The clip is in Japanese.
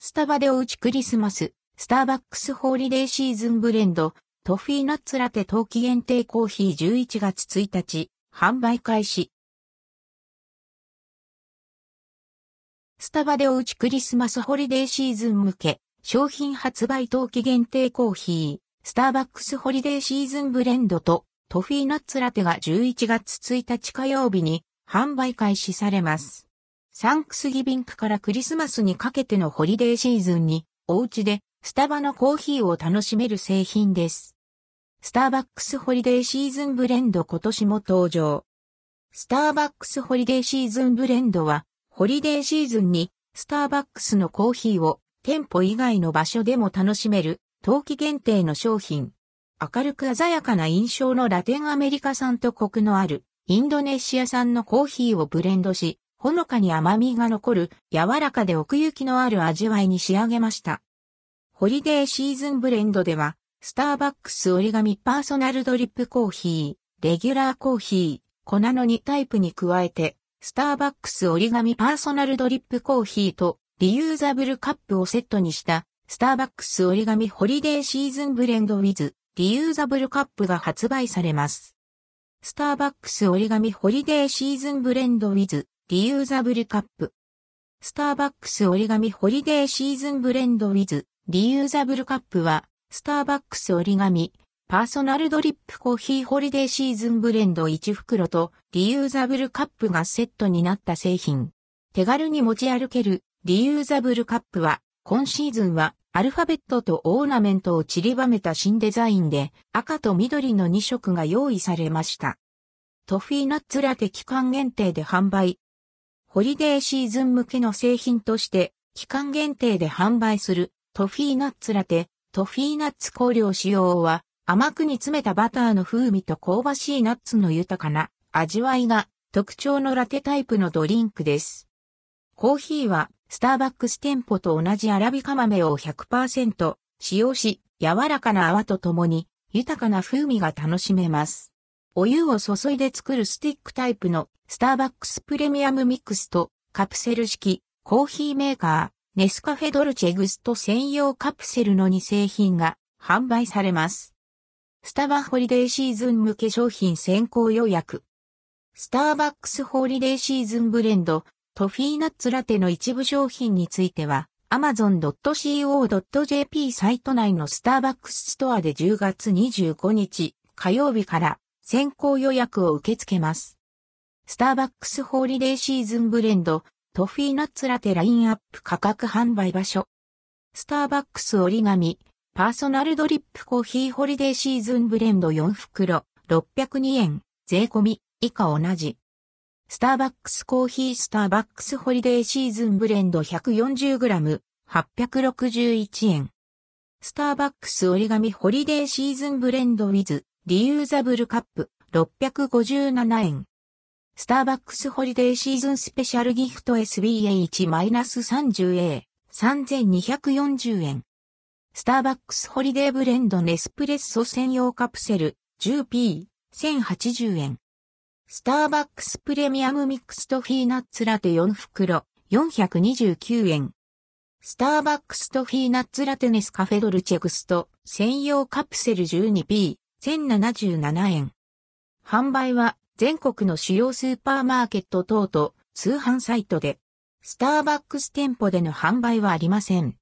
スタバでおうちクリスマス、スターバックスホリデーシーズンブレンド、トフィーナッツラテ冬季限定コーヒー11月1日、販売開始。スタバでおうちクリスマスホリデーシーズン向け、商品発売冬季限定コーヒー、スターバックスホリデーシーズンブレンドと。トフィーナッツラテが11月1日火曜日に販売開始されます。サンクスギビンクからクリスマスにかけてのホリデーシーズンにお家でスタバのコーヒーを楽しめる製品です。スターバックスホリデーシーズンブレンド今年も登場。スターバックスホリデーシーズンブレンドはホリデーシーズンにスターバックスのコーヒーを店舗以外の場所でも楽しめる冬季限定の商品。明るく鮮やかな印象のラテンアメリカ産とコクのあるインドネシア産のコーヒーをブレンドし、ほのかに甘みが残る柔らかで奥行きのある味わいに仕上げました。ホリデーシーズンブレンドでは、スターバックス オリガミパーソナルドリップコーヒー、レギュラーコーヒー、粉の2タイプに加えて、スターバックス オリガミパーソナルドリップコーヒーとリユーザブルカップをセットにしたスターバックス オリガミホリデーシーズンブレンドウィズリユーザブルカップが発売されます。スターバックス オリガミホリデーシーズンブレンドウィズリユーザブルカップ。スターバックス オリガミホリデーシーズンブレンドウィズリユーザブルカップはスターバックス オリガミパーソナルドリップコーヒーホリデーシーズンブレンド1袋とリユーザブルカップがセットになった製品。手軽に持ち歩けるリユーザブルカップは今シーズンはアルファベットとオーナメントを散りばめた新デザインで赤と緑の2色が用意されました。トフィーナッツラテ期間限定で販売。ホリデーシーズン向けの製品として期間限定で販売するトフィーナッツラテ、トフィーナッツ香料使用は甘く煮詰めたバターの風味と香ばしいナッツの豊かな味わいが特徴のラテタイプのドリンクです。コーヒーはスターバックス店舗と同じアラビカ豆を100%使用し、柔らかな泡とともに豊かな風味が楽しめます。お湯を注いで作るスティックタイプのスターバックスプレミアムミックスとカプセル式コーヒーメーカーネスカフェドルチェグスト専用カプセルの2製品が販売されます。スタバホリデーシーズン向け商品先行予約。スターバックスホリデーシーズンブレンド、トフィーナッツラテの一部商品については、amazon.co.jp サイト内のスターバックスストアで10月25日火曜日から先行予約を受け付けます。スターバックスホリデーシーズンブレンド、トフィーナッツラテラインアップ価格販売場所。スターバックス折り紙、パーソナルドリップコーヒーホリデーシーズンブレンド4袋、602円、税込み、以下同じ。スターバックスコーヒースターバックスホリデーシーズンブレンド 140g、861円。スターバックス折り紙ホリデーシーズンブレンドウィズ、リユーザブルカップ、657円。スターバックスホリデーシーズンスペシャルギフト SBA1-30A、3240円。スターバックスホリデーブレンドネスプレッソ専用カプセル 10P、1080円。スターバックスプレミアムミックストフィーナッツラテ4袋、429円。スターバックストフィーナッツラテネスカフェドルチェグスト専用カプセル 12P、1077円。販売は全国の主要スーパーマーケット等と通販サイトで、スターバックス店舗での販売はありません。